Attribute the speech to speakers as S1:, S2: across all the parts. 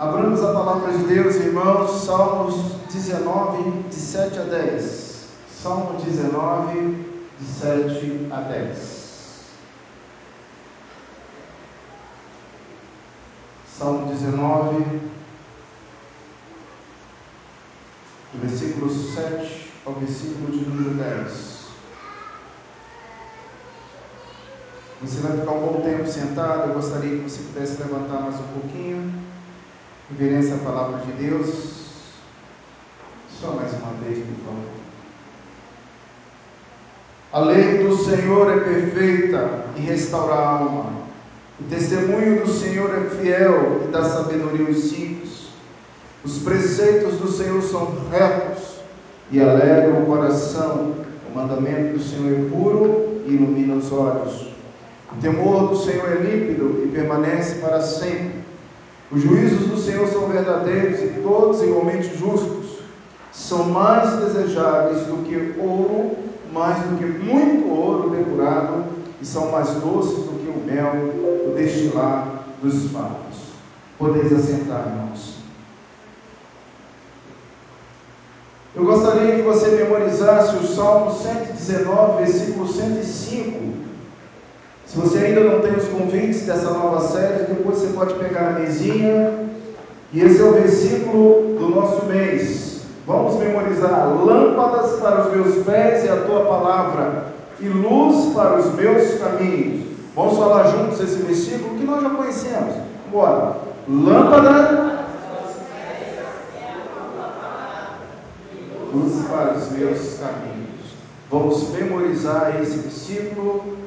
S1: Abramos a palavra de Deus, irmãos, Salmos 19, de 7 a 10. Salmo 19, de 7 a 10. Salmo 19, do versículo 7 ao versículo de número 10. Você vai ficar um bom tempo sentado. Eu gostaria que você pudesse levantar mais um pouquinho. Reverência à palavra de Deus. Só mais uma vez, por favor. A lei do Senhor é perfeita e restaura a alma. O testemunho do Senhor é fiel e dá sabedoria aos simples. Os preceitos do Senhor são retos e alegram o coração. O mandamento do Senhor é puro e ilumina os olhos. O temor do Senhor é límpido e permanece para sempre. Os juízos do Senhor são verdadeiros e todos igualmente justos. São mais desejáveis do que ouro, mais do que muito ouro depurado, e são mais doces do que o mel, o destilar dos favos. Podeis assentar, irmãos. Eu gostaria que você memorizasse o Salmo 119, versículo 105 se você ainda não tem os convites dessa nova série, depois você pode pegar a mesinha. E esse é o versículo do nosso mês. Vamos memorizar: Lâmpadas para os meus pés e a tua palavra, e luz para os meus caminhos. Vamos falar juntos esse versículo que nós já conhecemos. Bora. Lâmpada. Luz para os meus caminhos. Vamos memorizar esse versículo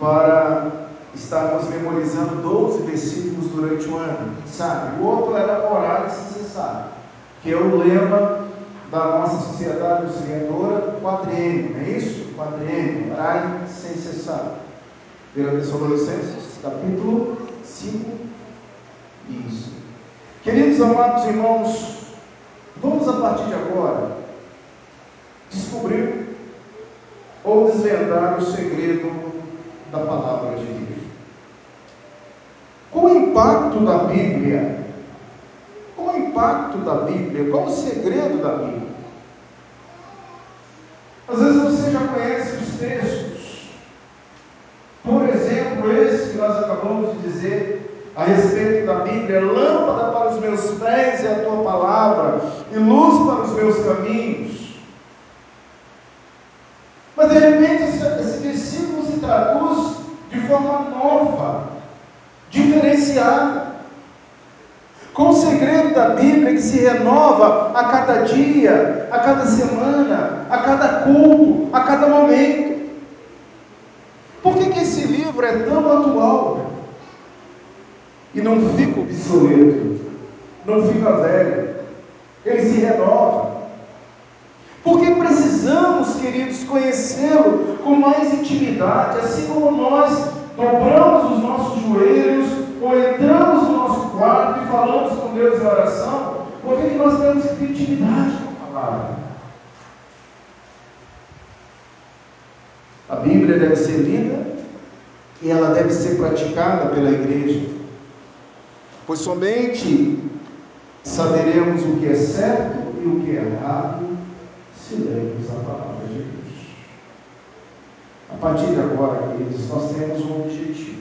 S1: para estarmos memorizando 12 versículos durante o ano, sabe? O outro era orar e se cessar, que é o lema da nossa sociedade auxiliadora, quadriênio, não é isso? Quadriênio, orar sem cessar. 1 Tessalonicenses, capítulo 5. Isso. Queridos amados irmãos, vamos a partir de agora descobrir ou desvendar o segredo da palavra de Deus. Qual o impacto da Bíblia? Qual o impacto da Bíblia? Qual o segredo da Bíblia? Às vezes você já conhece os textos. Por exemplo, esse que nós acabamos de dizer a respeito da Bíblia: lâmpada para os meus pés é a tua palavra, e luz para os meus caminhos. Mas de repente versículo se traduz de forma nova, diferenciada. Com o segredo da Bíblia que se renova a cada dia, a cada semana, a cada culto, a cada momento. Por que, que esse livro é tão atual? E não fica obsoleto, não fica velho, ele se renova. Porque precisamos, queridos, conhecê-lo com mais intimidade, assim como nós dobramos os nossos joelhos ou entramos no nosso quarto e falamos com Deus em oração, porque que nós temos que ter intimidade com a palavra. A Bíblia deve ser lida e ela deve ser praticada pela igreja, pois somente saberemos o que é certo e o que é errado lermos a palavra de Deus. A partir de agora, queridos, nós temos um objetivo.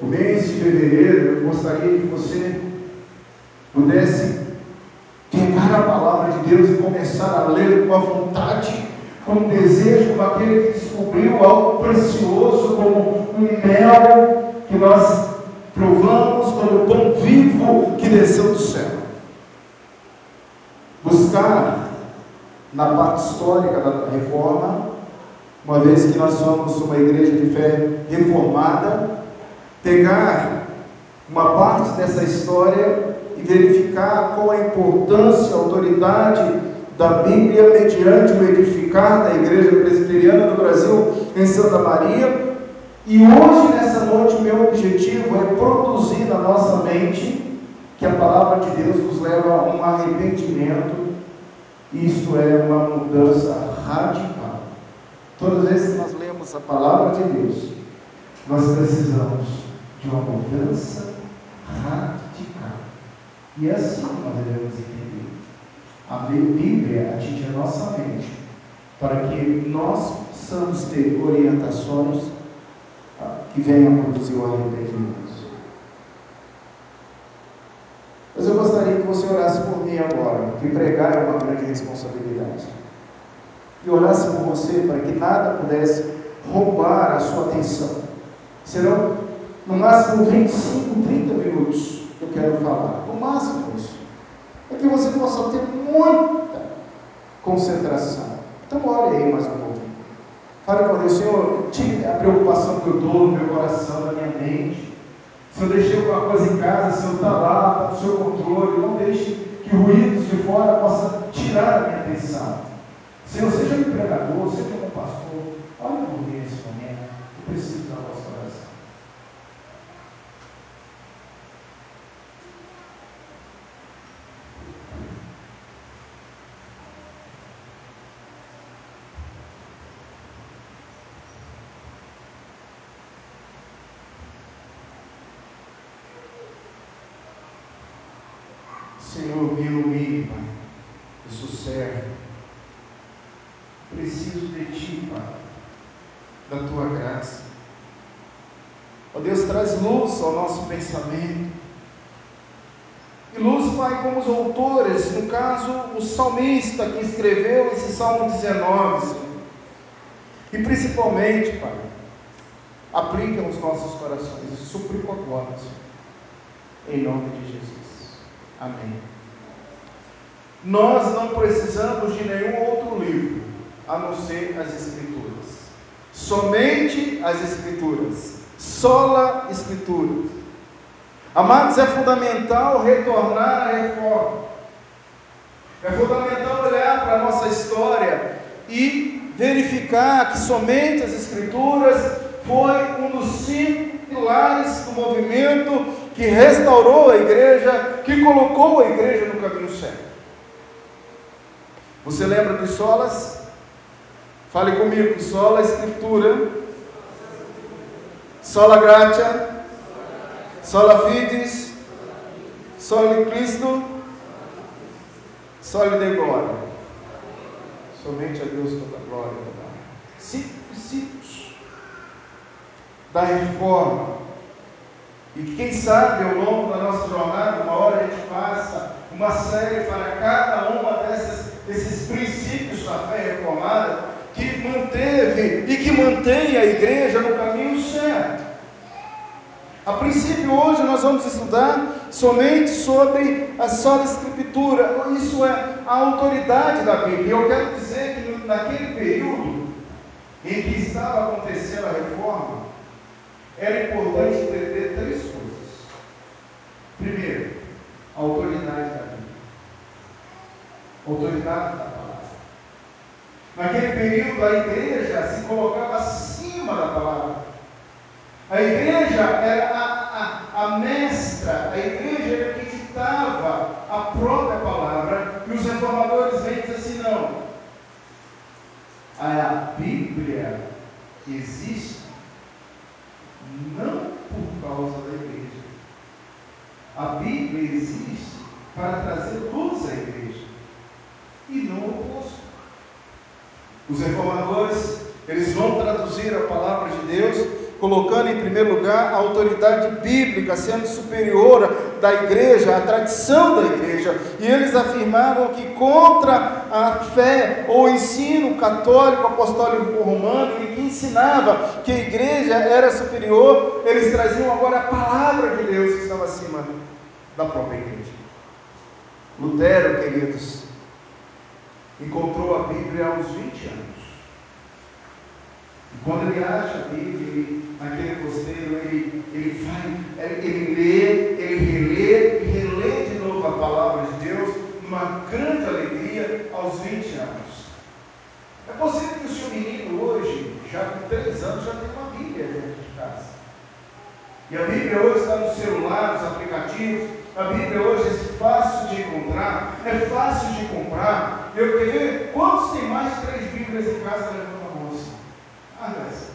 S1: O mês de fevereiro, eu gostaria que você pudesse pegar a palavra de Deus e começar a ler com a vontade, com o desejo, como aquele que descobriu algo precioso, como um mel que nós provamos, como o pão vivo que desceu do céu. Buscar na parte histórica da reforma, uma vez que nós somos uma igreja de fé reformada, pegar uma parte dessa história e verificar qual a importância, a autoridade da Bíblia mediante o edificar da Igreja Presbiteriana do Brasil em Santa Maria. E hoje, nessa noite, meu objetivo é produzir na nossa mente que a palavra de Deus nos leva a um arrependimento isto é uma mudança radical. Todas as vezes que nós lemos a palavra de Deus, nós precisamos de uma mudança radical. E é assim que nós devemos entender. A Bíblia atinge a nossa mente para que nós possamos ter orientações ah, que venham produzir o arrependimento. Mas eu gostaria que você orasse por mim agora, que pregar é uma grande responsabilidade. E orasse por você para que nada pudesse roubar a sua atenção. Serão no máximo 25, 30 minutos que eu quero falar. No máximo isso. Para que você possa ter muita concentração. Então ore aí mais um pouquinho. Fale com Deus, Senhor, tire a preocupação que eu dou no meu coração, na minha mente. Se eu deixei alguma coisa em casa, se eu está lá, está no seu controle, não deixe que ruídos de fora possam tirar a minha atenção. Senhor, seja um pregador, seja um pastor, olhe por mim nesse momento. Eu preciso da vossa Senhor, me humilhe, Pai. Eu sou servo. Preciso de Ti, Pai. Da Tua graça. Ó Deus, traz luz ao nosso pensamento. E luz, Pai, como os autores, no caso, o salmista que escreveu esse Salmo 19, Senhor. E principalmente, Pai, aplique aos nossos corações. Eu suplico agora, Senhor. Em nome de Jesus. Amém. Nós não precisamos de nenhum outro livro a não ser as Escrituras. Somente as Escrituras. Sola Escrituras. Amados, é fundamental retornar à reforma. É fundamental olhar para a nossa história e verificar que somente as Escrituras foi um dos cinco pilares do movimento que restaurou a igreja, que colocou a igreja no caminho certo. Você lembra dos solas? Fale comigo, sola escritura, sola gratia, sola fides, sola Cristo, sola de glória. Somente a Deus toda glória. Cinco princípios da reforma e quem sabe ao longo da nossa jornada, uma hora a gente faça uma série para cada uma desses princípios da fé reformada que manteve e que mantém a igreja no caminho certo. A princípio, hoje nós vamos estudar somente sobre a só escritura, isso é a autoridade da Bíblia. Eu quero dizer que naquele período em que estava acontecendo a reforma, era importante entender três coisas. Primeiro, a autoridade da Bíblia. Autoridade da palavra. Naquele período, a igreja se colocava acima da palavra. A igreja era a, a, a mestra, a igreja era que ditava a própria palavra, e os reformadores vêm dizer assim: não, a Bíblia existe não por causa da igreja. A Bíblia existe para trazer luz à igreja e não o oposto. Os reformadores, eles vão traduzir a palavra de Deus colocando em primeiro lugar a autoridade bíblica, sendo superior da igreja, a tradição da igreja, e eles afirmavam que contra a fé ou ensino católico, apostólico romano, que ensinava que a igreja era superior, eles traziam agora a palavra de Deus que estava acima da própria igreja. Lutero, queridos, encontrou a Bíblia aos 20 anos. E quando ele acha a Bíblia, ele, naquele costeiro, ele, ele vai, ele lê, ele relê e relê de novo a palavra de Deus, numa grande alegria, aos 20 anos. É possível que o seu menino hoje, já com 3 anos, já tenha uma Bíblia dentro de casa. E a Bíblia hoje está no celular, nos aplicativos. A Bíblia hoje é fácil de encontrar, é fácil de comprar. Eu quero ver quantos tem mais de três Bíblias em casa levando a moça? Mas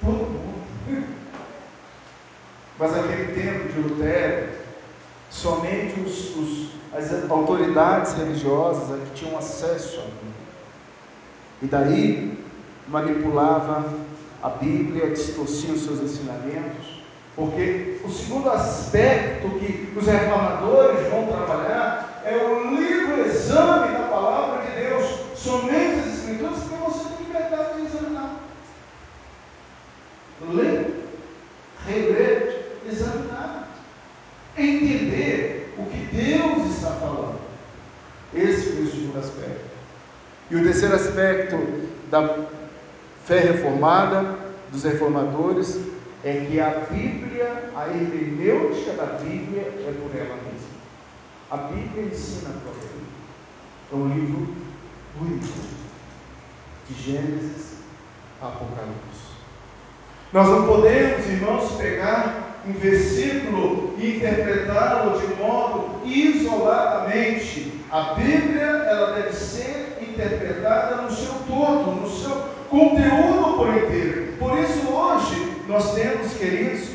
S1: todo mundo. Mas aquele tempo de Lutero, somente os, os, as autoridades religiosas é que tinham acesso à Bíblia. E daí manipulava a Bíblia, distorcia os seus ensinamentos, porque o segundo aspecto que os reformadores vão trabalhar é o livro exame da palavra de Deus, somente as Escrituras, porque você tem liberdade de examinar. Ler, reler, examinar, entender o que Deus está falando. Esse foi o segundo aspecto. E o terceiro aspecto da fé reformada, dos reformadores, é que a Bíblia, a hermenêutica da Bíblia é por ela mesma. A Bíblia ensina a própria Bíblia. É um livro único, de Gênesis a Apocalipse. Nós não podemos, irmãos, pegar um versículo e interpretá-lo de modo isoladamente. A Bíblia, ela deve ser interpretada no seu todo, no seu conteúdo por inteiro. Por isso, hoje, nós temos, queridos,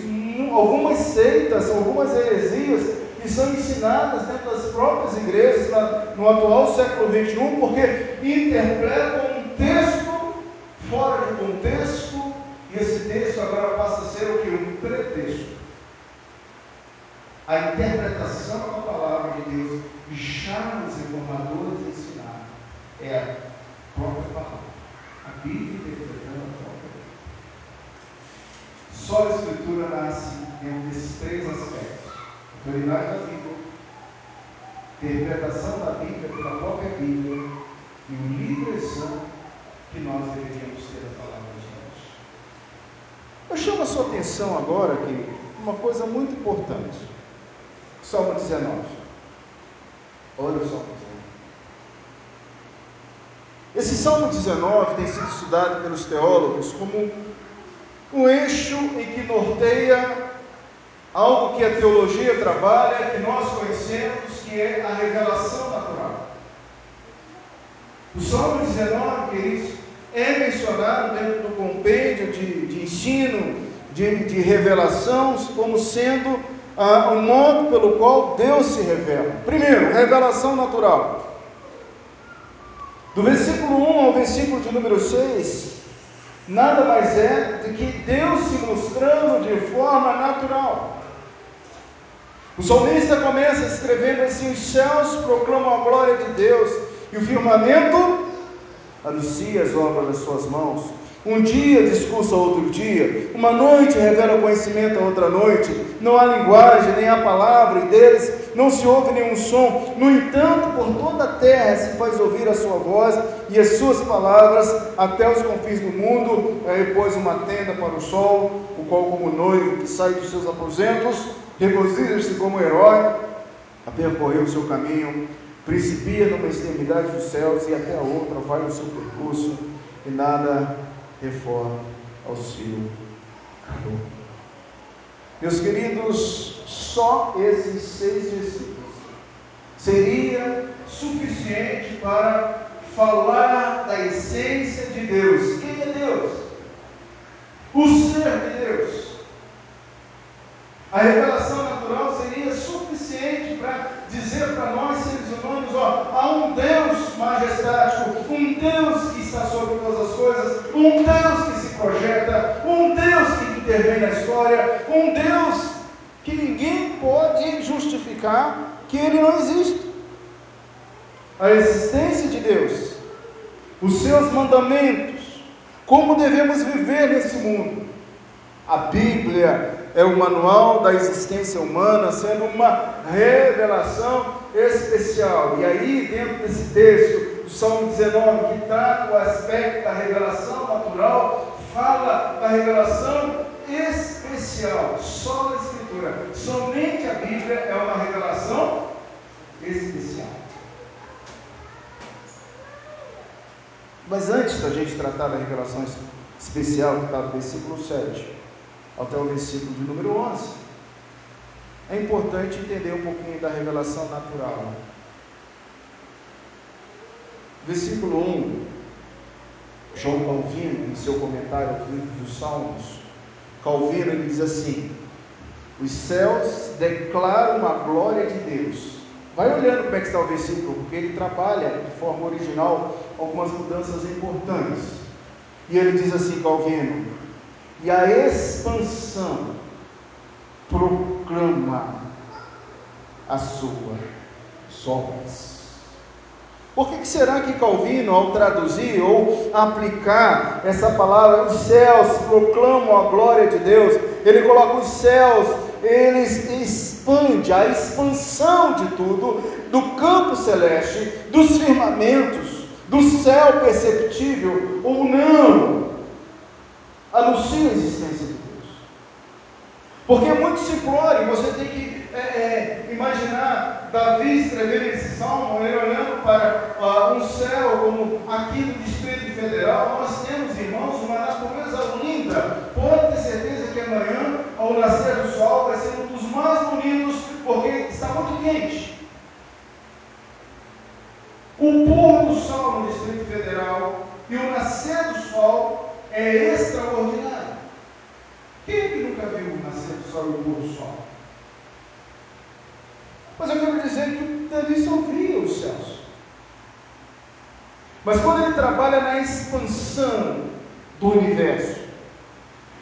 S1: algumas seitas, algumas heresias que são ensinadas dentro das próprias igrejas no atual século XXI, porque interpretam um texto fora de contexto, esse texto agora passa a ser o que? Um pretexto. A interpretação da palavra de Deus, já os reformadores ensinaram, é a própria palavra. A Bíblia interpretando a própria Bíblia. Só a Escritura nasce dentro desses três aspectos: autoridade da Bíblia, interpretação da Bíblia pela própria Bíblia e o livre que nós deveríamos ter da palavra de Deus. Eu chamo a sua atenção agora que uma coisa muito importante. Salmo 19. Olha o Salmo 19. Esse Salmo 19 tem sido estudado pelos teólogos como um eixo em que norteia algo que a teologia trabalha, que nós conhecemos, que é a revelação natural. O Salmo 19, queridos, é mencionado dentro do compêndio de, de ensino, de, de revelação, como sendo ah, o modo pelo qual Deus se revela. Primeiro, revelação natural. Do versículo 1 ao versículo de número 6, nada mais é do que Deus se mostrando de forma natural. O salmista começa escrevendo assim: os céus proclamam a glória de Deus, e o firmamento anuncia as obras das suas mãos. Um dia discursa outro dia, uma noite revela conhecimento a outra noite, não há linguagem, nem há palavra, e deles não se ouve nenhum som. No entanto, por toda a terra se faz ouvir a sua voz e as suas palavras até os confins do mundo. Aí pôs uma tenda para o sol, o qual, como noivo que sai dos seus aposentos, regozija-se como herói, a percorrer o seu caminho, principia numa extremidade dos céus e até a outra vai o seu percurso, e nada reforma ao seu calor. Meus queridos, só esses seis versículos seria suficiente para falar da essência de Deus. Quem é Deus? O ser de Deus. A revelação natural seria suficiente para dizer para nós, seres humanos, ó, há um Deus majestático, um Deus que está sobre todas as coisas, um Deus que se projeta, um Deus que intervém na história, um Deus que ninguém pode justificar que ele não existe. A existência de Deus, os seus mandamentos, como devemos viver nesse mundo. A Bíblia é o manual da existência humana, sendo uma revelação especial. E aí, dentro desse texto, do Salmo 19, que trata o aspecto da revelação natural, fala da revelação especial, só na Escritura. Somente a Bíblia é uma revelação especial. Mas antes da gente tratar da revelação especial, que está no versículo 7, até o versículo de número 11, é importante entender um pouquinho da revelação natural. Versículo 1, João Calvino, em seu comentário ao livro dos Salmos, Calvino ele diz assim: Os céus declaram a glória de Deus. Vai olhando como é que está o versículo, porque ele trabalha de forma original algumas mudanças importantes. E ele diz assim, Calvino, e a expansão proclama a sua obras. Por que, que será que Calvino, ao traduzir ou aplicar essa palavra, os céus proclamam a glória de Deus, ele coloca os céus, ele expande a expansão de tudo, do campo celeste, dos firmamentos, do céu perceptível ou não, anuncia a existência de Deus. Porque é muito simplório, você tem que é, é, imaginar Davi escrevendo esse salmo, ele olhando para uh, um céu como aqui no Distrito Federal, nós temos, irmãos, uma natureza linda. Pode ter certeza que amanhã, ao nascer do sol, vai ser um dos mais bonitos, porque está muito quente. O pôr do sol no Distrito Federal e o nascer do sol é extraordinário. Quem é que nunca viu o nascer do sol e o pôr do sol? Mas eu quero dizer que Davi só via os céus. Mas quando ele trabalha na expansão do universo,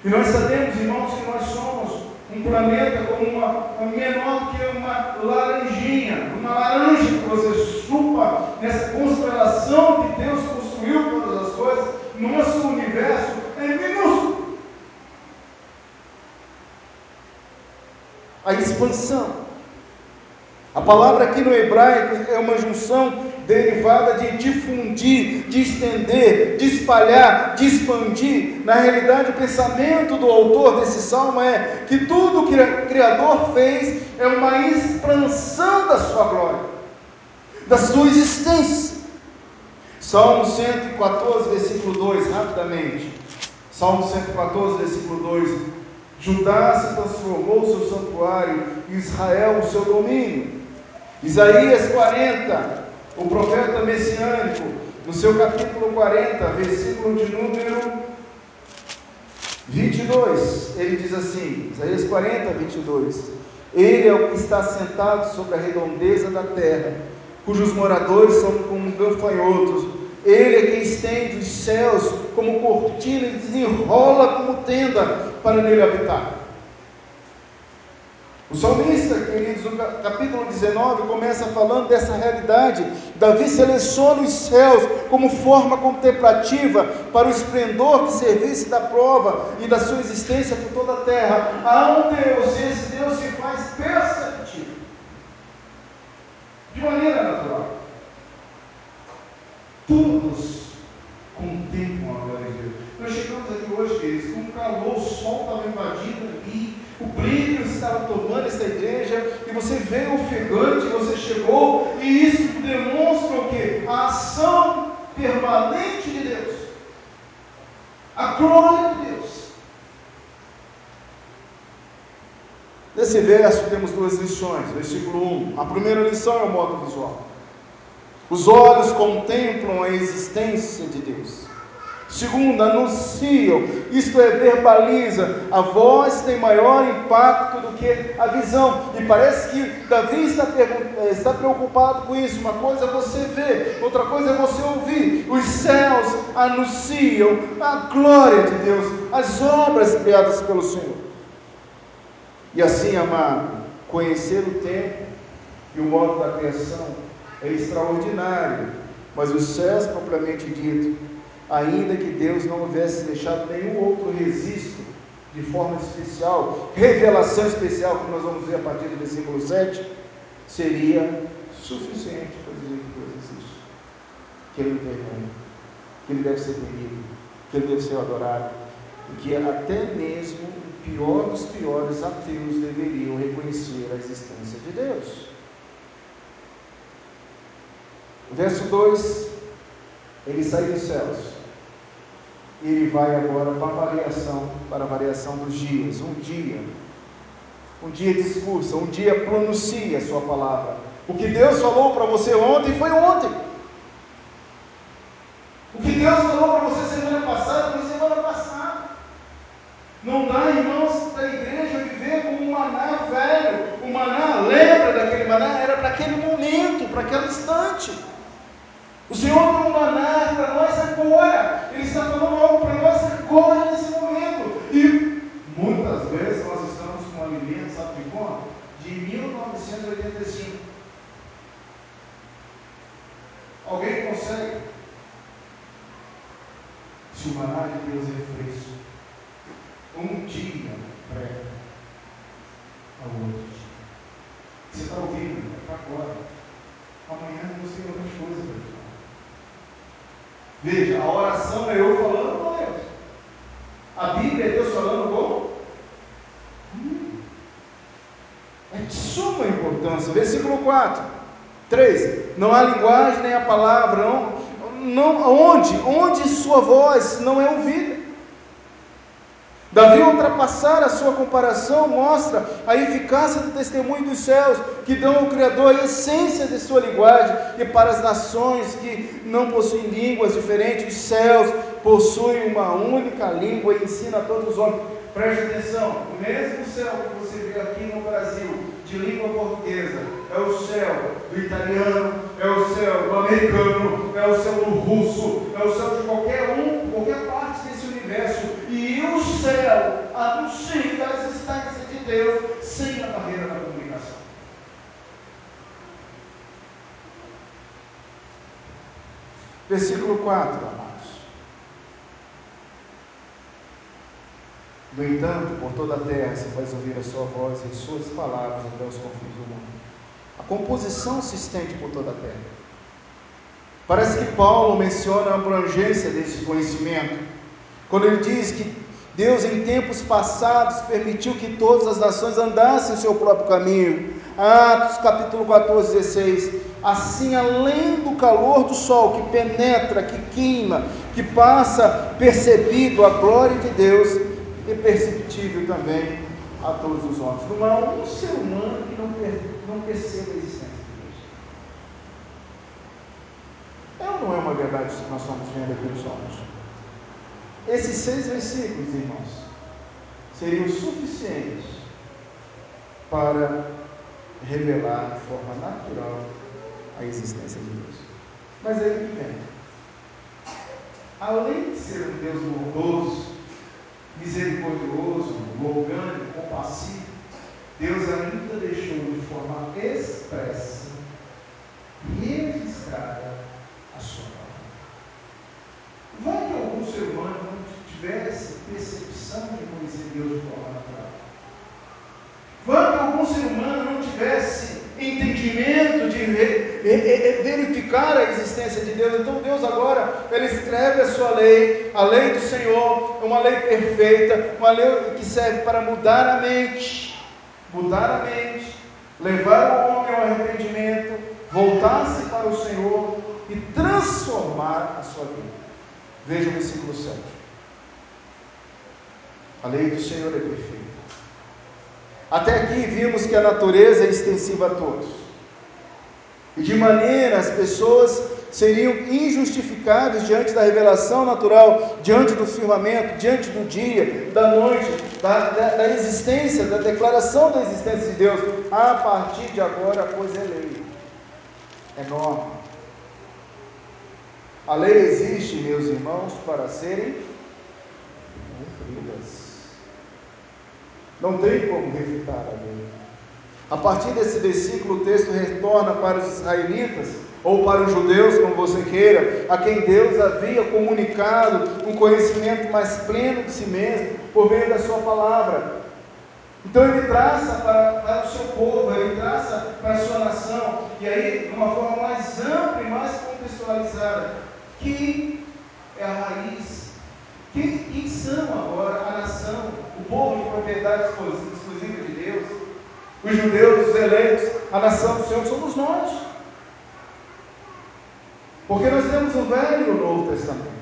S1: e nós sabemos, irmãos, que nós somos um planeta como uma, menor que uma laranjinha, uma laranja que você chupa nessa constelação que Deus construiu todas as coisas, nosso universo é minúsculo. A expansão. A palavra aqui no hebraico é uma junção derivada de difundir, de estender, de espalhar, de expandir. Na realidade, o pensamento do autor desse salmo é que tudo que o Criador fez é uma expansão da sua glória, da sua existência. Salmo 114, versículo 2, rapidamente. Salmo 114, versículo 2. Judá se transformou seu santuário, Israel o seu domínio. Isaías 40, o profeta messiânico, no seu capítulo 40, versículo de número 22, ele diz assim: Isaías 40, 22. Ele é o que está sentado sobre a redondeza da terra, cujos moradores são como gafanhotos. Ele é quem estende os céus como cortina e desenrola como tenda para nele habitar. O salmista, queridos, no capítulo 19, começa falando dessa realidade. Davi seleciona os céus como forma contemplativa para o esplendor que servisse da prova e da sua existência por toda a terra. Há um Deus, e esse Deus se faz perceptível, de maneira natural. Todos contemplam a glória de Deus. Nós chegamos aqui hoje, queridos, com calor, o sol estava invadindo aqui o brilho estava tomando esta igreja, e você veio ofegante, você chegou, e isso demonstra o que? A ação permanente de Deus, a glória de Deus. Nesse verso temos duas lições. Versículo 1. A primeira lição é o modo visual. Os olhos contemplam a existência de Deus. Segundo, anunciam, isto é, verbaliza. A voz tem maior impacto do que a visão. E parece que Davi está, eh, está preocupado com isso. Uma coisa é você ver, outra coisa é você ouvir. Os céus anunciam a glória de Deus, as obras criadas pelo Senhor. E assim, amado, conhecer o tempo e o modo da criação é extraordinário. Mas os céus, propriamente dito, ainda que Deus não houvesse deixado nenhum outro registro de forma especial, revelação especial, como nós vamos ver a partir do versículo 7, seria suficiente para dizer que Deus existe, que Ele intervém, que Ele deve ser temido, que Ele deve ser adorado, e que até mesmo o pior dos piores ateus deveriam reconhecer a existência de Deus. Verso 2: Ele saiu dos céus ele vai agora para a variação, para a variação dos dias. Um dia, um dia discursa, um dia pronuncia a sua palavra. O que Deus falou para você ontem foi ontem. O que Deus falou para você semana passada foi semana passada. Não dá, irmãos, da igreja viver como um maná velho. O maná, lembra daquele maná? Era para aquele momento, para aquele instante. O Senhor tem um maná para nós agora. Ele está falando 1985. Alguém consegue? Se o maná de Deus é fresco, um dia pré ao outro dia. Você está ouvindo? É para agora. Amanhã Deus tem outras coisas para te falar. Veja, a oração é eu falando com Deus. A Bíblia é Deus falando com? Hum. É de suma importância. Versículo 4. 3. Não há linguagem nem a palavra. Não, não, onde? Onde sua voz não é ouvida. Davi, ultrapassar a sua comparação, mostra a eficácia do testemunho dos céus, que dão ao Criador a essência de sua linguagem, e para as nações que não possuem línguas diferentes, os céus possuem uma única língua e ensina a todos os homens. Preste atenção, o mesmo céu que você vê aqui no Brasil, de língua portuguesa, é o céu do italiano, é o céu do americano, é o céu do russo, é o céu de qualquer um, qualquer parte desse universo. E o céu anuncia a existência de Deus sem a barreira da comunicação. Versículo 4, amados. No entanto, por toda a terra se faz ouvir a sua voz e suas palavras até os confins do mundo. A composição se estende por toda a terra. Parece que Paulo menciona a abrangência desse conhecimento, quando ele diz que Deus, em tempos passados, permitiu que todas as nações andassem o seu próprio caminho. Atos capítulo 14, 16. Assim, além do calor do sol que penetra, que queima, que passa percebido a glória de Deus, é perceptível também a todos os homens. Não há um ser humano que não, não perceba a existência de Deus. É ou não é uma verdade que nós estamos vendo aqui nos? Esses seis versículos, irmãos, seriam suficientes para revelar de forma natural a existência de Deus. Mas aí que vem. Além de ser um Deus bondoso, misericordioso, longânimo, compassivo, Deus ainda deixou de forma expressa, registrada a sua palavra. Vai que algum ser humano não tivesse percepção de conhecer Deus de forma natural? Vai que algum ser humano não tivesse entendimento de verificar a existência de Deus. Então Deus agora, Ele escreve a sua lei, a lei do Senhor, uma lei perfeita, uma lei que serve para mudar a mente, mudar a mente, levar o homem ao arrependimento, voltar-se para o Senhor e transformar a sua vida. Veja o versículo 7. A lei do Senhor é perfeita até aqui vimos que a natureza é extensiva a todos. E de maneira as pessoas seriam injustificáveis diante da revelação natural, diante do firmamento, diante do dia, da noite, da, da, da existência, da declaração da existência de Deus. A partir de agora a coisa é lei, é norma. A lei existe, meus irmãos, para serem cumpridas. Não tem como refutar a lei. A partir desse versículo, o texto retorna para os israelitas, ou para os judeus, como você queira, a quem Deus havia comunicado um conhecimento mais pleno de si mesmo, por meio da sua palavra. Então ele traça para, para o seu povo, ele traça para a sua nação, e aí de uma forma mais ampla e mais contextualizada, que é a raiz. Quem, quem são agora a nação o povo de propriedade exclusiva os judeus, os eleitos, a nação do Senhor, somos nós. Porque nós temos o Velho e o Novo Testamento.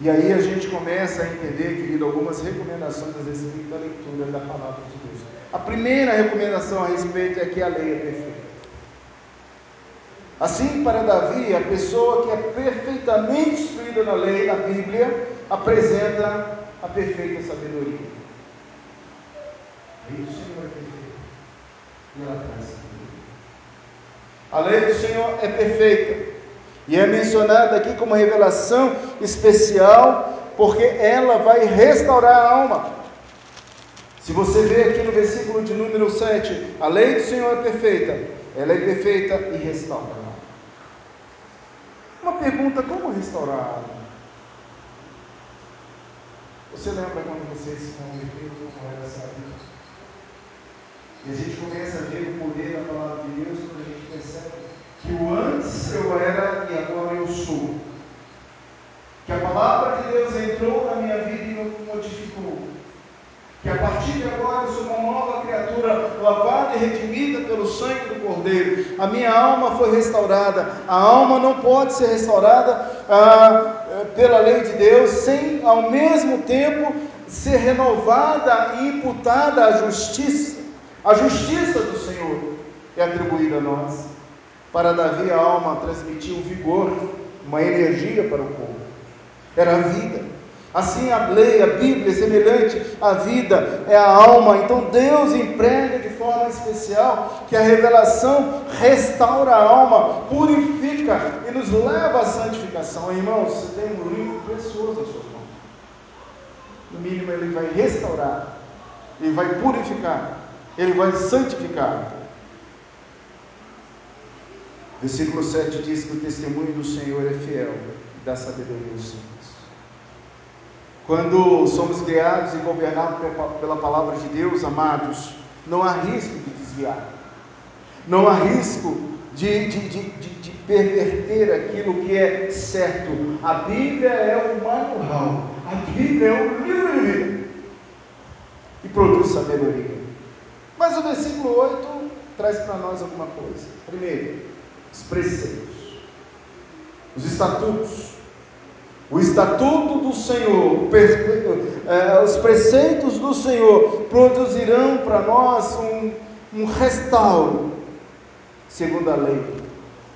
S1: E aí a gente começa a entender, querido, algumas recomendações a respeito da leitura da palavra de Deus. A primeira recomendação a respeito é que a lei é perfeita. Assim, para Davi, a pessoa que é perfeitamente instruída na lei, na Bíblia, apresenta a perfeita sabedoria. A lei do Senhor é perfeita. E ela traz sabedoria. A lei do Senhor é perfeita. E é mencionada aqui como revelação especial, porque ela vai restaurar a alma. Se você vê aqui no versículo de número 7, a lei do Senhor é perfeita, ela é perfeita e restaura a alma. Uma pergunta: como restaurar a alma? Você lembra quando você se converteu, como era essa vida? E a gente começa a ver o poder da palavra de Deus quando a gente percebe que o antes eu era e agora eu sou. Que a palavra de Deus entrou na minha vida e me modificou. Que a partir de agora eu sou uma nova criatura, lavada e redimida pelo sangue do Cordeiro. A minha alma foi restaurada. A alma não pode ser restaurada ah, eh, pela lei de Deus sem, ao mesmo tempo, ser renovada e imputada à justiça. A justiça do Senhor é atribuída a nós. Para Davi, a alma transmitia um vigor, uma energia para o povo. Era a vida. Assim a lei, a Bíblia é semelhante à vida, é a alma. Então Deus emprega de forma especial que a revelação restaura a alma, purifica e nos leva à santificação. Irmãos, você tem um livro precioso na sua mão. No mínimo ele vai restaurar, ele vai purificar, ele vai santificar. Versículo 7 diz que o testemunho do Senhor é fiel e dá sabedoria aos simples. Quando somos guiados e governados pela palavra de Deus, amados, não há risco de desviar, não há risco de, de, de, de, perverter aquilo que é certo. A Bíblia é o manual, a Bíblia é o livro e produz sabedoria. Mas o versículo 8 traz para nós alguma coisa. Primeiro, os preceitos, os estatutos. O estatuto do Senhor, é, os preceitos do Senhor produzirão para nós um, um restauro, segundo a lei,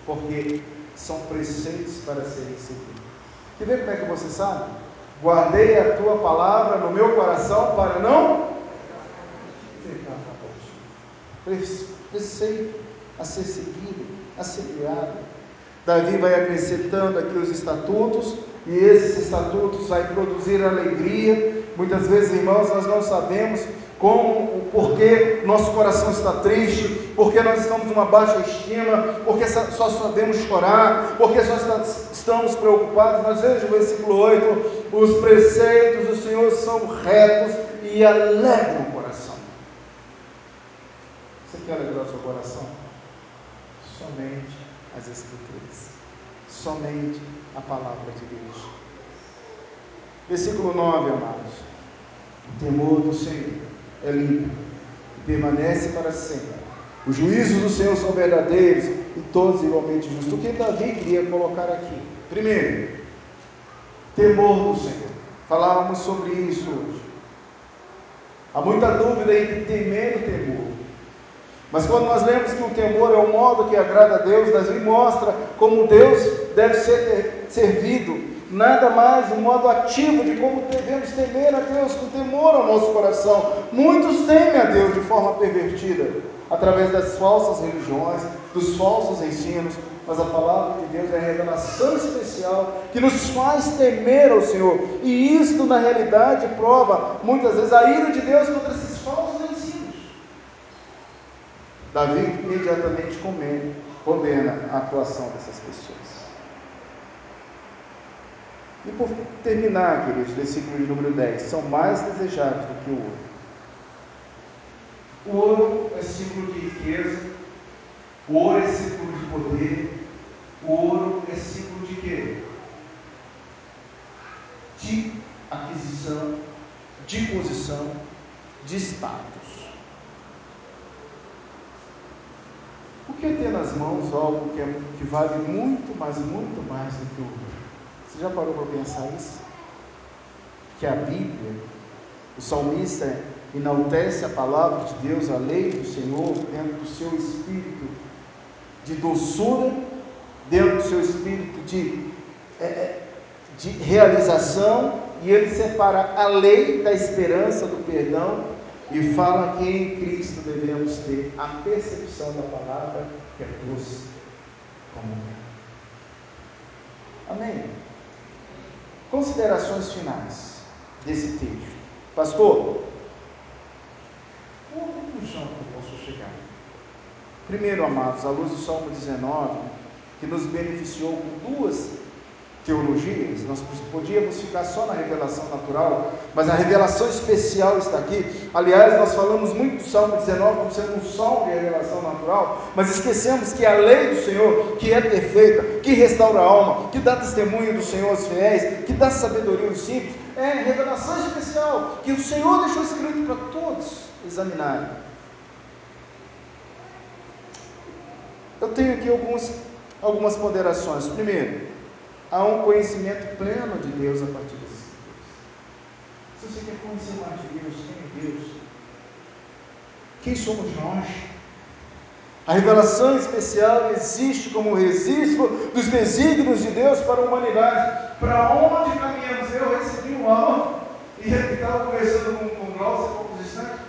S1: porque são preceitos para serem seguidos. Quer ver como é que você sabe? Guardei a tua palavra no meu coração para não Preceito a ser seguido assegurado. Davi vai acrescentando aqui os estatutos, e esses estatutos vai produzir alegria. Muitas vezes, irmãos, nós não sabemos como, porque nosso coração está triste, porque nós estamos numa baixa estima, porque só sabemos chorar, porque só estamos preocupados. Mas veja o versículo 8: os preceitos do Senhor são retos e alegram. Você quer alegrar o seu coração? somente as Escrituras, somente a palavra de Deus. Versículo 9, amados. O temor do Senhor é limpo e permanece para sempre. Os juízos do Senhor são verdadeiros e todos igualmente justos. O que Davi queria colocar aqui? Primeiro, temor do Senhor. Falávamos sobre isso hoje. Há muita dúvida entre temer e temor. Mas quando nós lemos que o temor é o modo que agrada a Deus, Davi mostra como Deus deve ser servido, nada mais um modo ativo de como devemos temer a Deus, com temor ao nosso coração. Muitos temem a Deus de forma pervertida, através das falsas religiões, dos falsos ensinos, mas a palavra de Deus é a revelação especial que nos faz temer ao Senhor, e isto na realidade prova muitas vezes a ira de Deus contra esses falsos Davi imediatamente condena a atuação dessas pessoas. E por terminar, queridos, versículo de número 10, são mais desejados do que o ouro. O ouro é símbolo de riqueza, o ouro é símbolo de poder, o ouro é símbolo de quê? De aquisição, de posição, de status. O que é ter nas mãos algo que, é, que vale muito, mas muito mais do que o ouro? Você já parou para pensar isso? Que a Bíblia, o salmista enaltece a palavra de Deus, a lei do Senhor, dentro do seu espírito de doçura, dentro do seu espírito de, é, é de realização, e ele separa a lei da esperança, do perdão, e fala que em Cristo devemos ter a percepção da palavra que é doce como Amém? Considerações finais desse texto. Pastor, qual a conclusão que eu posso chegar? Primeiro, amados, à luz do Salmo 19, que nos beneficiou com duas teologias, nós podíamos ficar só na revelação natural, mas a revelação especial está aqui. Aliás, nós falamos muito do Salmo 19 como sendo um salmo de revelação natural, mas esquecemos que a lei do Senhor, que é perfeita, que restaura a alma, que dá testemunho do Senhor aos fiéis, que dá sabedoria aos simples, é revelação especial, que o Senhor deixou escrito para todos examinarem. Eu tenho aqui alguns, algumas ponderações. Primeiro, há um conhecimento pleno de Deus a partir desses textos. Se você quer conhecer mais de Deus, quem é Deus? Quem somos nós? A revelação especial existe como registro dos desígnios de Deus para a humanidade. Para onde caminhamos? Eu recebi um aula e estava conversando com, com o Glaucio há poucos instantes.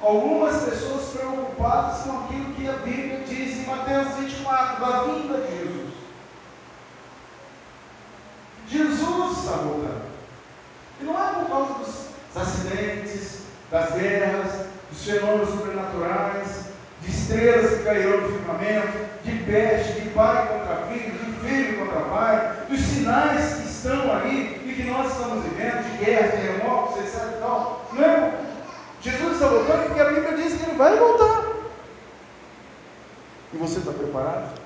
S1: Algumas pessoas preocupadas com aquilo que a Bíblia diz em Mateus 24, da vinda de Jesus. Jesus está voltando. E não é por causa dos acidentes, das guerras, dos fenômenos sobrenaturais, de estrelas que cairão no firmamento, de peste, de pai contra filho, de filho contra pai, dos sinais que estão aí e que nós estamos vivendo, de guerras, terremotos, etc. Tal. Não é? Jesus está voltando porque a Bíblia diz que ele vai voltar. E você está preparado?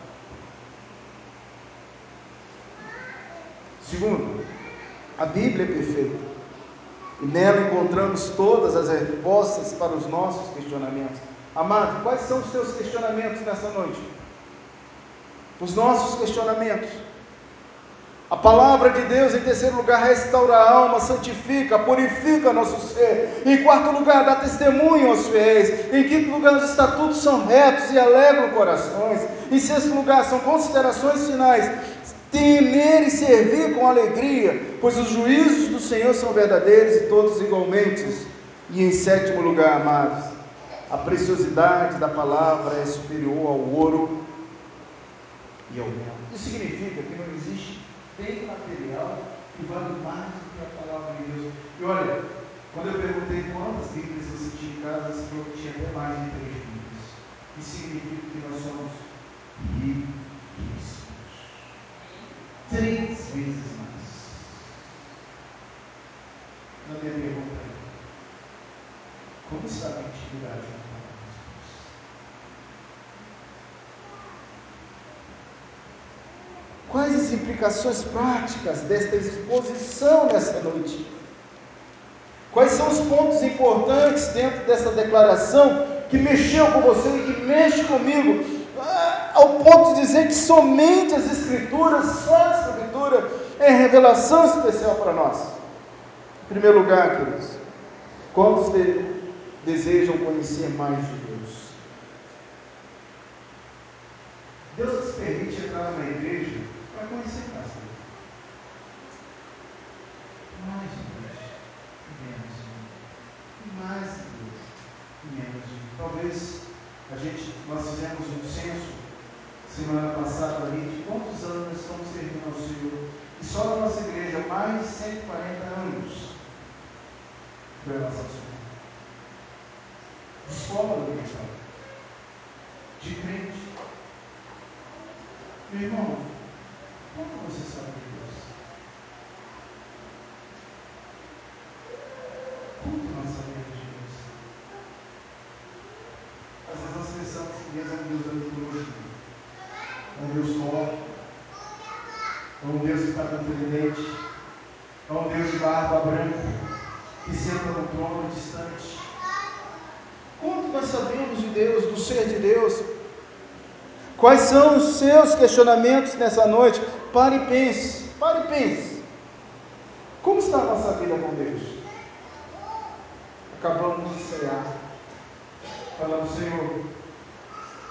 S1: Segundo, a Bíblia é perfeita. E nela encontramos todas as respostas para os nossos questionamentos. Amado, quais são os seus questionamentos nessa noite? Os nossos questionamentos. A palavra de Deus, em terceiro lugar, restaura a alma, santifica, purifica nosso ser. Em quarto lugar, dá testemunho aos fiéis. Em quinto lugar, os estatutos são retos e alegram corações. Em sexto lugar, são considerações finais temer e servir com alegria, pois os juízos do Senhor são verdadeiros e todos igualmente. E em sétimo lugar, amados, a preciosidade da palavra é superior ao ouro e ao mel. Isso significa que não existe bem material que vale mais do que a palavra de Deus. E olha, quando eu perguntei quantas Bíblias você tinha em casa, você falou que tinha até mais de três Bíblias. Isso significa que nós somos ricos três vezes mais. Na minha pergunta como está a intimidade com Quais as implicações práticas desta exposição nessa noite? Quais são os pontos importantes dentro dessa declaração que mexeu com você e que mexe comigo ao ponto de dizer que somente as Escrituras, só a Escritura, é revelação especial para nós. Em primeiro lugar, queridos, quantos de, desejam conhecer mais de Deus? Deus nos permite entrar numa igreja para conhecer mais Deus. Mais de Deus, menos de Deus. Mais de Deus, menos de Deus. Talvez a gente, nós fizemos um censo semana passada ali de quantos anos nós estamos servindo ao Senhor. E só na nossa igreja, mais de 140 anos foi a nossa Senhor. De escola dominical. De crente. Meu irmão, quanto você sabe de Deus? Quanto nós sabemos de Deus? Às vezes nós pensamos que Deus é um Deus da mitologia é um Deus forte, é um Deus que está com tridente, é um Deus de barba branca, que senta no trono distante. Quanto nós sabemos de Deus, do ser de Deus? Quais são os seus questionamentos nessa noite? Pare e pense, pare e pense. Como está a nossa vida com Deus? Acabamos de cear, falando, Senhor,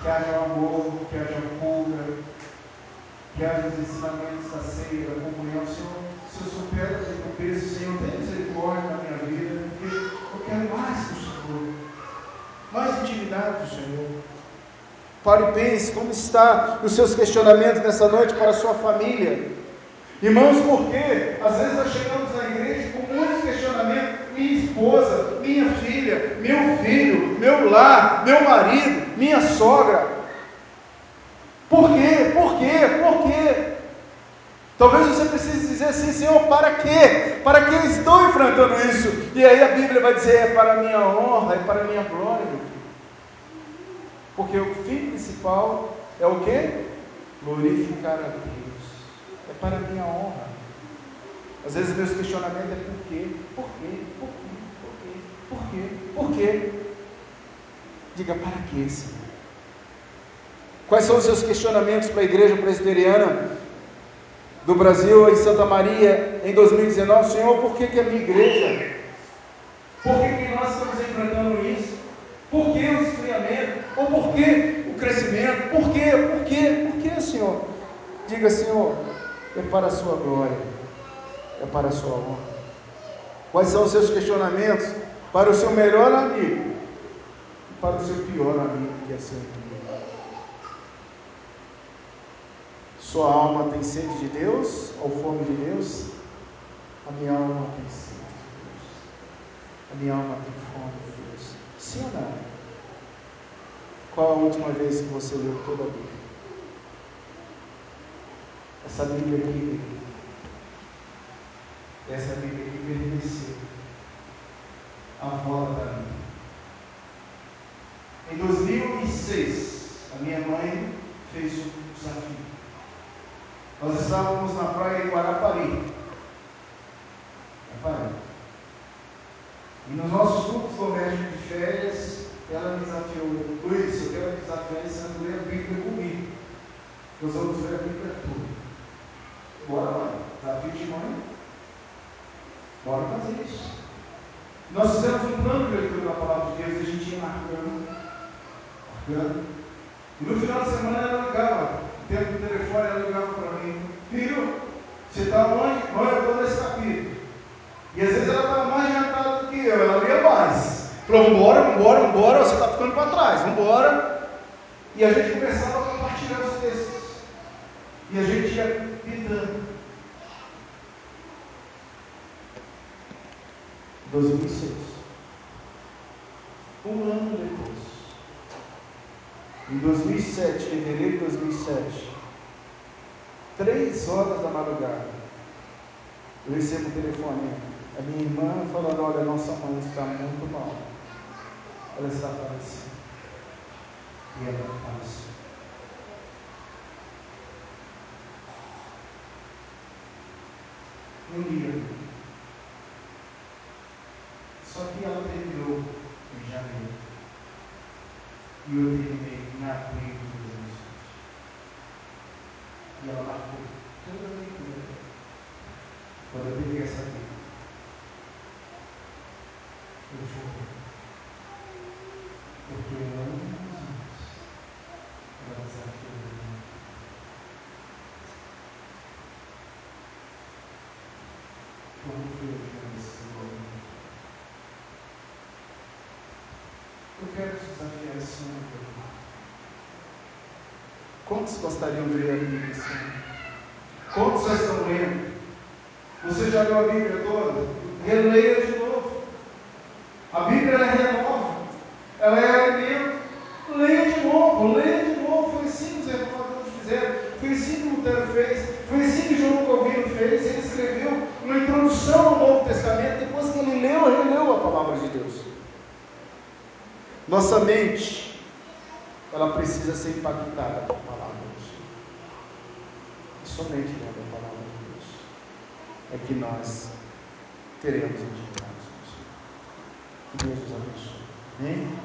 S1: que haja amor, que haja cura, que haja os ensinamentos da ceia, da comunhão. Senhor, se eu sou pedra de tropeço, Senhor, tenha misericórdia na minha vida, porque eu quero mais Senhor, mais intimidade do Senhor. Pare e pense como está os seus questionamentos nessa noite para a sua família. Irmãos, por quê? Às vezes nós chegamos na igreja com muitos questionamentos. Minha esposa, minha filha, meu filho, meu lar, meu marido, minha sogra. Por quê? Por quê? Por quê? Talvez você precise dizer assim, Senhor, para quê? Para que estou enfrentando isso? E aí a Bíblia vai dizer, é para a minha honra, é para a minha glória, meu filho. Porque o fim principal é o quê? Glorificar a Deus é para a minha honra. Às vezes meus questionamentos é por quê? Por quê? Por quê? Por quê? Por quê? Por quê? Diga para quê, Senhor? Quais são os seus questionamentos para a igreja presbiteriana do Brasil em Santa Maria em 2019? Senhor, por que, que a minha igreja? Por que, que nós estamos enfrentando isso? Por que o esfriamento? Ou por que o crescimento? Por quê? Por quê? Por quê, Senhor? Diga, Senhor, é para a sua glória, é para a sua honra. Quais são os seus questionamentos para o seu melhor amigo e para o seu pior amigo, que é seu Sua alma tem sede de Deus ou fome de Deus? A minha alma tem sede de Deus. A minha alma tem fome de Deus. Sim ou não? Qual a última vez que você leu toda a Bíblia? Essa Bíblia aqui, essa Bíblia aqui pertenceu à avó da minha. Em 2006, a minha mãe fez um desafio. Nós estávamos na praia de Guarapari. Guarapari. E nos nossos grupos domésticos de férias, ela me desafiou, Luiz, eu quero desafiar esse ano ler a Bíblia comigo. Nós vamos ler a Bíblia toda. Bora lá. Desafio de mãe. Bora fazer isso. Nós fizemos um plano de leitura da palavra de Deus e a gente ia marcando. Marcando. E no final de semana ela ligava. O tempo do telefone ela ligava para mim. Filho, você está onde? Mãe, eu estou nesse capítulo. E às vezes ela estava mais adiantada do que eu, ela lia mais. Falou, vambora, vambora, vambora, você está ficando para trás, vambora. E a gente começava a compartilhar os textos. E a gente ia pintando. 2006. Um ano depois. Em 2007, fevereiro de 2007, três horas da madrugada, eu recebo um telefone. A minha irmã falando, olha, nossa mãe está muito mal. Ela está falecendo. E ela faleceu. um dia. Só que ela terminou em janeiro. E eu terminei em abril de 2007. Ela marcou toda a leitura. Quando eu peguei essa vida, eu chorei. Porque eu amo ela desafiou Eu quero desafiar esse ano. Quantos gostariam de ler a Bíblia esse ano? Quantos já estão lendo? Você já leu a Bíblia toda? Releia de novo. A Bíblia ela renova. Ela é alimento. Leia de novo, leia de novo. Foi assim que os reformadores fizeram. Foi assim que Lutero fez. Foi assim que João Calvino fez. Ele escreveu uma introdução ao Novo Testamento. Depois que ele leu, releu a palavra de Deus. Nossa mente, ela precisa ser impactada pela palavra de Deus. E somente lendo a palavra de Deus é que nós teremos intimidade com Que Deus nos abençoe. Amém?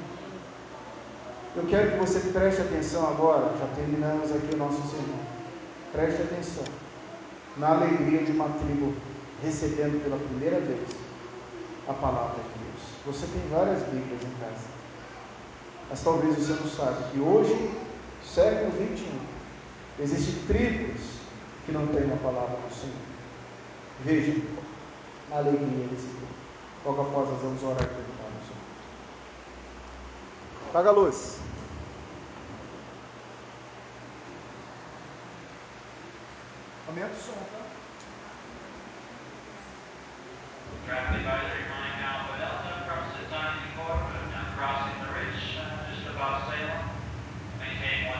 S1: Eu quero que você preste atenção agora, já terminamos aqui o nosso sermão. Preste atenção na alegria de uma tribo recebendo pela primeira vez a palavra de Deus. Você tem várias Bíblias em casa, mas talvez você não saiba que hoje, século 21, existem tribos que não têm a palavra do Senhor. Veja a alegria desse povo. Logo após nós vamos orar no nome do Senhor. Apaga a luz. Mets Soca.
S2: Traffic advisory running now crossing the ridge uh, just Salem,
S3: 1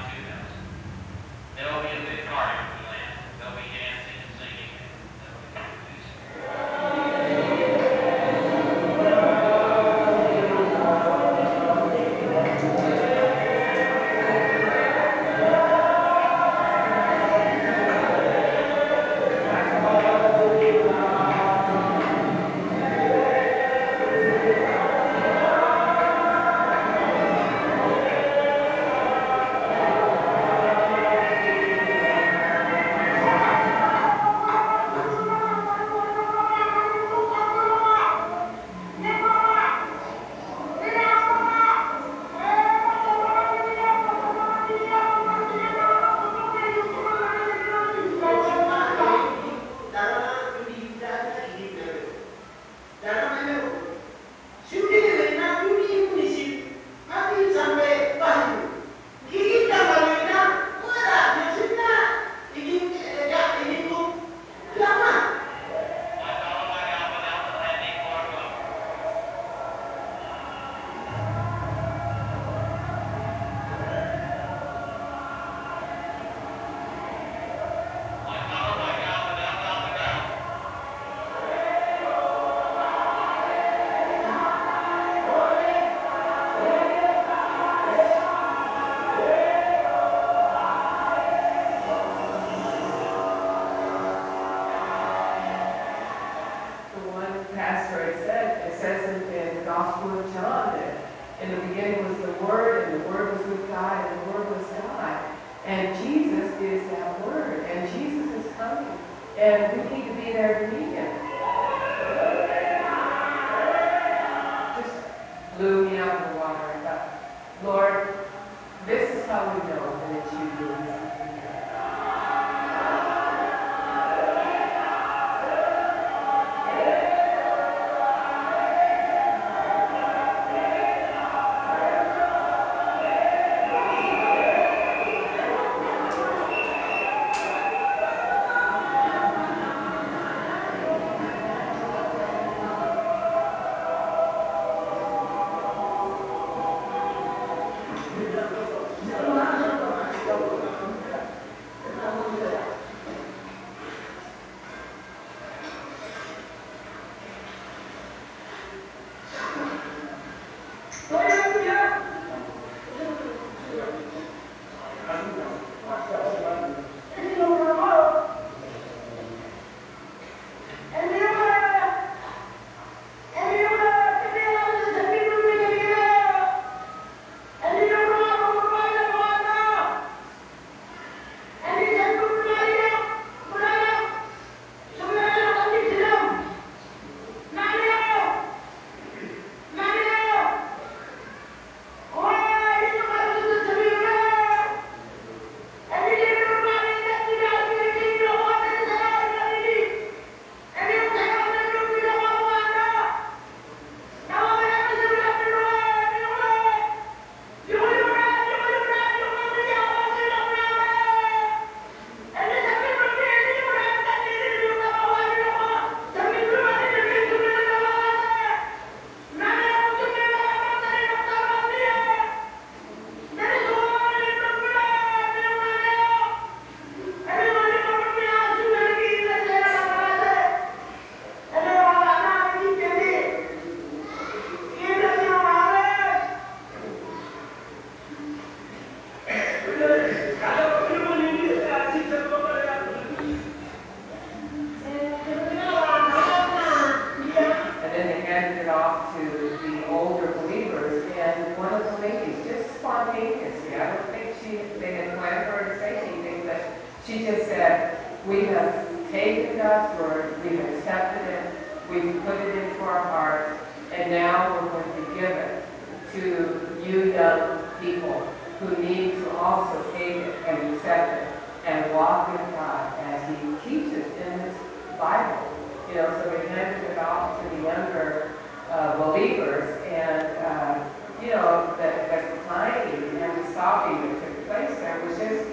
S3: Bible." You know, so handed it off to the younger uh, believers, and uh, you know, the the crying and the sobbing that took place there was just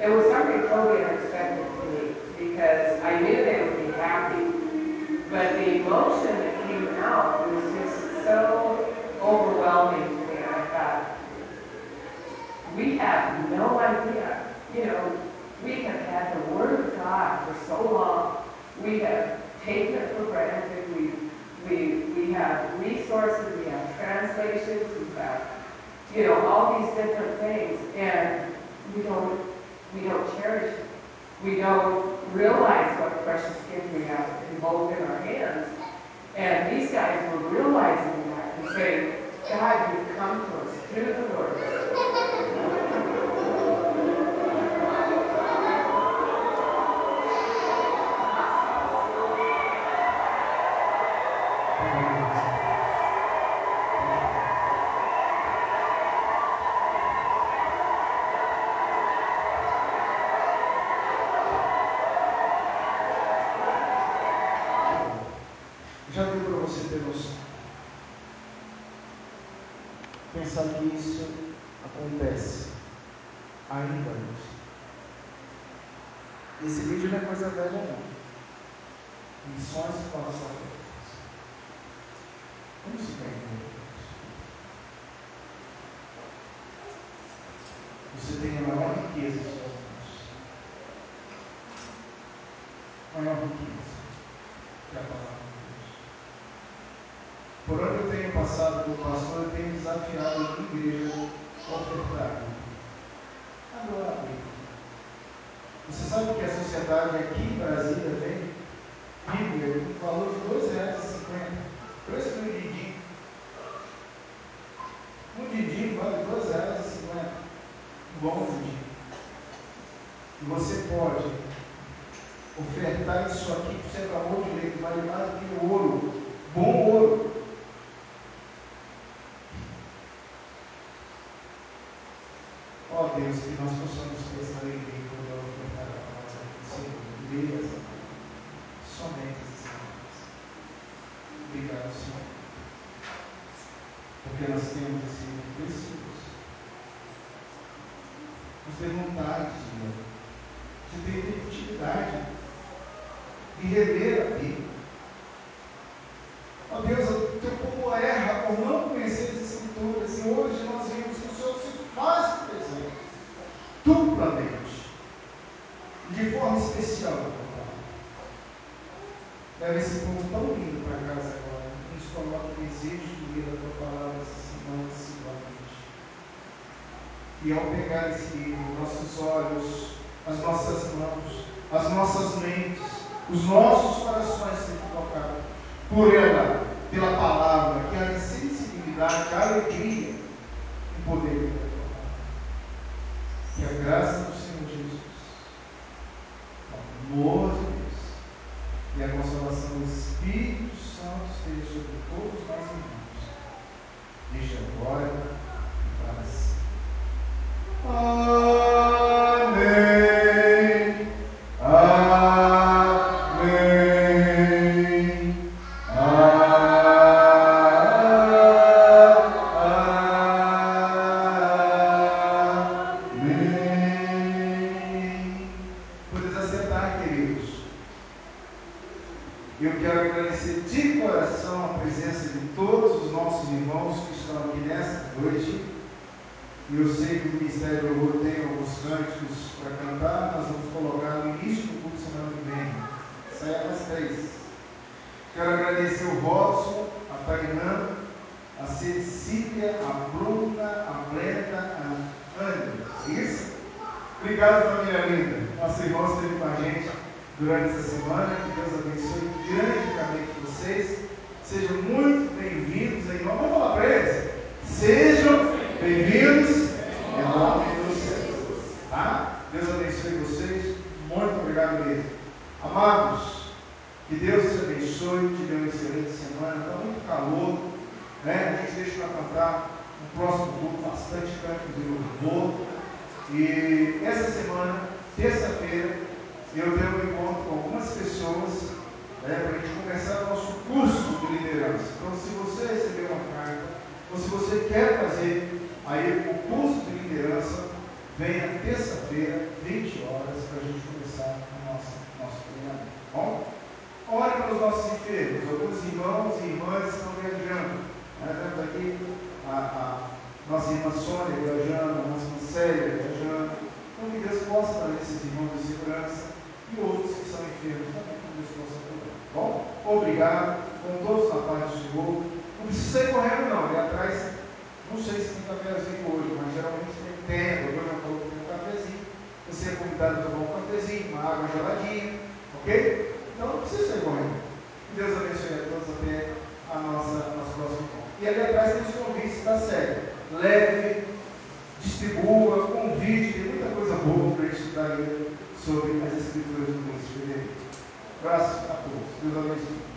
S3: it was something totally unexpected to me because I knew they would be happy, but the
S4: the emotion that came out was just so overwhelming to me. I thought, we have no idea. You know, we have had the Word of God for so long. We have taken it for granted. We, we, we have resources, we have translations, we have, you know, all these different things, and we don't, we don't cherish it. We don't realize what precious gift we have in both in our hands. And these guys were realizing that and saying, God, you've come to us through the Word.
S1: Riqueza de suas mãos. Maior riqueza que é a palavra de Deus. Por onde eu tenho passado como pastor, eu tenho desafiado a minha igreja ofertar. Agora. Você sabe que a sociedade aqui em Brasília vem Bíblia com valor de R$ 2,50. Preço de um dindim. Um dindim vale R$ 2,50. Um bom dindim. E você pode ofertar isso aqui que você acabou de ler, que vale mais do que ouro. Bom ouro. Ó Deus, que nós possamos ter essa alegria quando eu ofertar a palavra do Senhor. Ler essa palavra. Somente essas palavras. Obrigado, Senhor. Porque nós temos esse livro precioso. Nos dê vontade de ler. De ter intimidade. De reler a Bíblia. Ó oh, Deus, o teu povo erra por não conhecer as Escrituras. E hoje nós vimos que o Senhor se faz presente. Duplamente. De forma especial. Leva esse povo tão lindo para casa agora. Nos coloca o desejo de ler a tua palavra essa semana, seguramente. E ao pegar esse nossos olhos, as nossas mãos, as nossas mentes, os nossos corações sejam tocados por ela, pela palavra, que haja sensibilidade, alegria em poder a. Que a graça do Senhor Jesus, o amor de Deus e a consolação do Espírito Santo esteja sobre todos nós irmãos, desde agora e para sempre. Amém. Amém. Amém. Podemos assentar, queridos. Eu quero agradecer de coração a presença de todos os nossos irmãos que estão aqui nesta noite. E eu sei que o Ministério do Louvor tem alguns cânticos para cantar, nós vamos colocar no início do culto semana que vem. Sai às três. Quero agradecer o Robson, a Tainã, a Cecília, a Bruna, a Brenda, a Ana. Isso? Obrigado, família linda. Nosso irmão esteve com a gente durante essa semana. Que Deus abençoe grandemente vocês. Sejam muito bem-vindos aí. Vamos falar para eles? Sejam bem-vindos em nome do Senhor. Tá? Deus abençoe vocês. Muito obrigado mesmo. Amados, que Deus te abençoe, te dê uma excelente semana. Está muito calor. Né? A gente deixa para cantar no próximo culto bastante canto de louvor. E essa semana, terça-feira, eu tenho um encontro com algumas pessoas né, para a gente começar o nosso curso de liderança. Então, se você receber uma carta, ou se você quer fazer aí o curso de liderança, venha terça-feira, 20 horas, para a gente começar o nosso, nosso treinamento. Tá bom? Para os nossos enfermos, alguns irmãos e irmãs estão viajando. Aqui a, a nossa irmã Sônia viajando, a nossa irmã Célia viajando. Então que Deus possa trazer esses irmãos de segurança e outros que são enfermos também, que Deus possa cuidar. Bom, obrigado, com todos na paz do Senhor. Não precisa sair correndo não, ali atrás, não sei se tem cafezinho hoje, mas geralmente tem tempo, eu já falou que tem um cafezinho. Você é convidado a tomar um cafezinho, uma água geladinha, ok? Então não precisa sair correndo. Deus abençoe a todos até a nossa, nosso próximo encontro. E ali atrás tem os convites da série. Leve, distribua, convide, tem muita coisa boa para a gente estudar sobre as escrituras do dele. Abraço a todos. Deus abençoe.